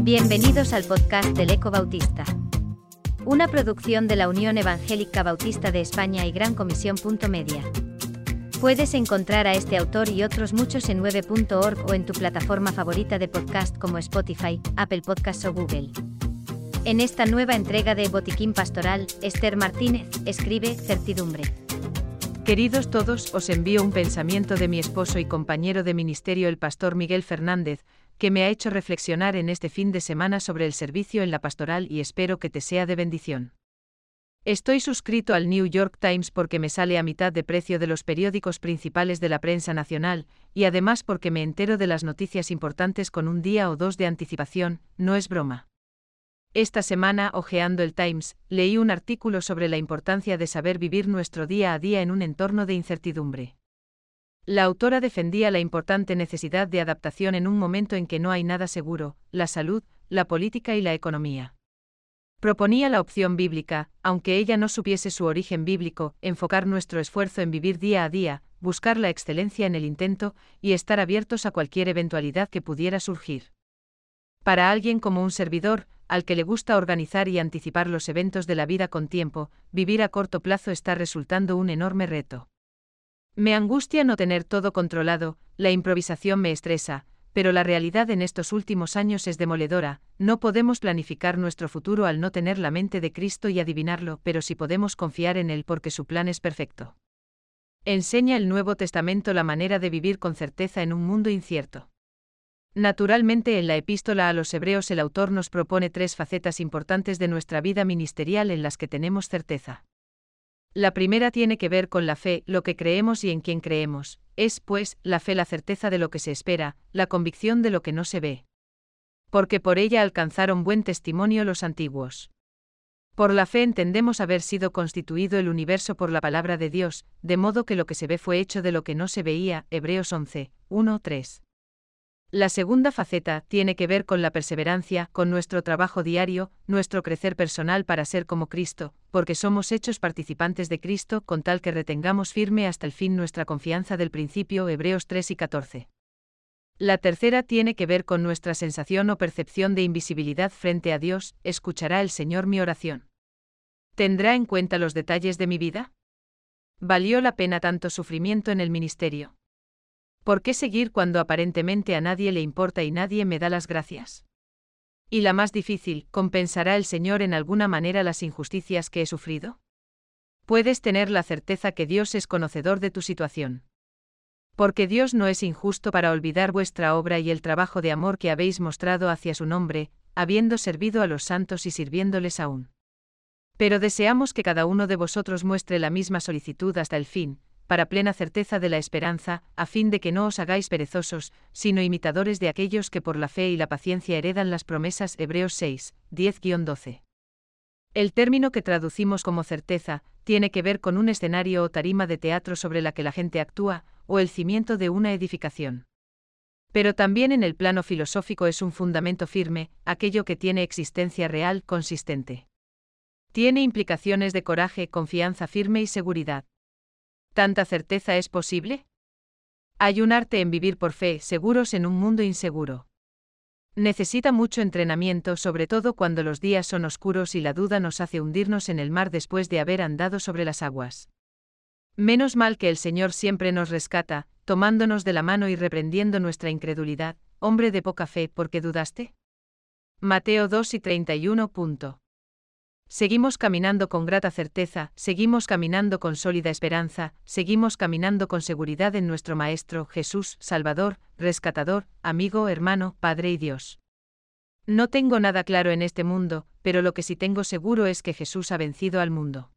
Bienvenidos al podcast del Eco Bautista. Una producción de la Unión Evangélica Bautista de España y Gran Comisión. Media. Puedes encontrar a este autor y otros muchos en 9.org o en tu plataforma favorita de podcast como Spotify, Apple Podcasts o Google. En esta nueva entrega de Botiquín Pastoral, Esther Martínez escribe Certidumbre. Queridos todos, os envío un pensamiento de mi esposo y compañero de ministerio el pastor Miguel Fernández, que me ha hecho reflexionar en este fin de semana sobre el servicio en la pastoral y espero que te sea de bendición. Estoy suscrito al New York Times porque me sale a mitad de precio de los periódicos principales de la prensa nacional, y además porque me entero de las noticias importantes con un día o dos de anticipación, no es broma. Esta semana, hojeando el Times, leí un artículo sobre la importancia de saber vivir nuestro día a día en un entorno de incertidumbre. La autora defendía la importante necesidad de adaptación en un momento en que no hay nada seguro, la salud, la política y la economía. Proponía la opción bíblica, aunque ella no supiese su origen bíblico, enfocar nuestro esfuerzo en vivir día a día, buscar la excelencia en el intento y estar abiertos a cualquier eventualidad que pudiera surgir. Para alguien como un servidor, al que le gusta organizar y anticipar los eventos de la vida con tiempo, vivir a corto plazo está resultando un enorme reto. Me angustia no tener todo controlado, la improvisación me estresa, pero la realidad en estos últimos años es demoledora, no podemos planificar nuestro futuro al no tener la mente de Cristo y adivinarlo, pero sí podemos confiar en Él porque su plan es perfecto. Enseña el Nuevo Testamento la manera de vivir con certeza en un mundo incierto. Naturalmente en la epístola a los hebreos el autor nos propone tres facetas importantes de nuestra vida ministerial en las que tenemos certeza. La primera tiene que ver con la fe, lo que creemos y en quien creemos, es, pues, la fe la certeza de lo que se espera, la convicción de lo que no se ve. Porque por ella alcanzaron buen testimonio los antiguos. Por la fe entendemos haber sido constituido el universo por la palabra de Dios, de modo que lo que se ve fue hecho de lo que no se veía, Hebreos 11, 1, 3. La segunda faceta tiene que ver con la perseverancia, con nuestro trabajo diario, nuestro crecer personal para ser como Cristo, porque somos hechos participantes de Cristo con tal que retengamos firme hasta el fin nuestra confianza del principio Hebreos 3 y 14. La tercera tiene que ver con nuestra sensación o percepción de invisibilidad frente a Dios, escuchará el Señor mi oración. ¿Tendrá en cuenta los detalles de mi vida? ¿Valió la pena tanto sufrimiento en el ministerio? ¿Por qué seguir cuando aparentemente a nadie le importa y nadie me da las gracias? Y la más difícil, ¿compensará el Señor en alguna manera las injusticias que he sufrido? Puedes tener la certeza que Dios es conocedor de tu situación. Porque Dios no es injusto para olvidar vuestra obra y el trabajo de amor que habéis mostrado hacia su nombre, habiendo servido a los santos y sirviéndoles aún. Pero deseamos que cada uno de vosotros muestre la misma solicitud hasta el fin, para plena certeza de la esperanza, a fin de que no os hagáis perezosos, sino imitadores de aquellos que por la fe y la paciencia heredan las promesas Hebreos 6, 10-12. El término que traducimos como certeza, tiene que ver con un escenario o tarima de teatro sobre la que la gente actúa, o el cimiento de una edificación. Pero también en el plano filosófico es un fundamento firme, aquello que tiene existencia real, consistente. Tiene implicaciones de coraje, confianza firme y seguridad. ¿Tanta certeza es posible? Hay un arte en vivir por fe, seguros en un mundo inseguro. Necesita mucho entrenamiento, sobre todo cuando los días son oscuros y la duda nos hace hundirnos en el mar después de haber andado sobre las aguas. Menos mal que el Señor siempre nos rescata, tomándonos de la mano y reprendiendo nuestra incredulidad, hombre de poca fe, ¿por qué dudaste? Mateo 2 y 31. Seguimos caminando con grata certeza, seguimos caminando con sólida esperanza, seguimos caminando con seguridad en nuestro Maestro, Jesús, Salvador, Rescatador, amigo, hermano, Padre y Dios. No tengo nada claro en este mundo, pero lo que sí tengo seguro es que Jesús ha vencido al mundo.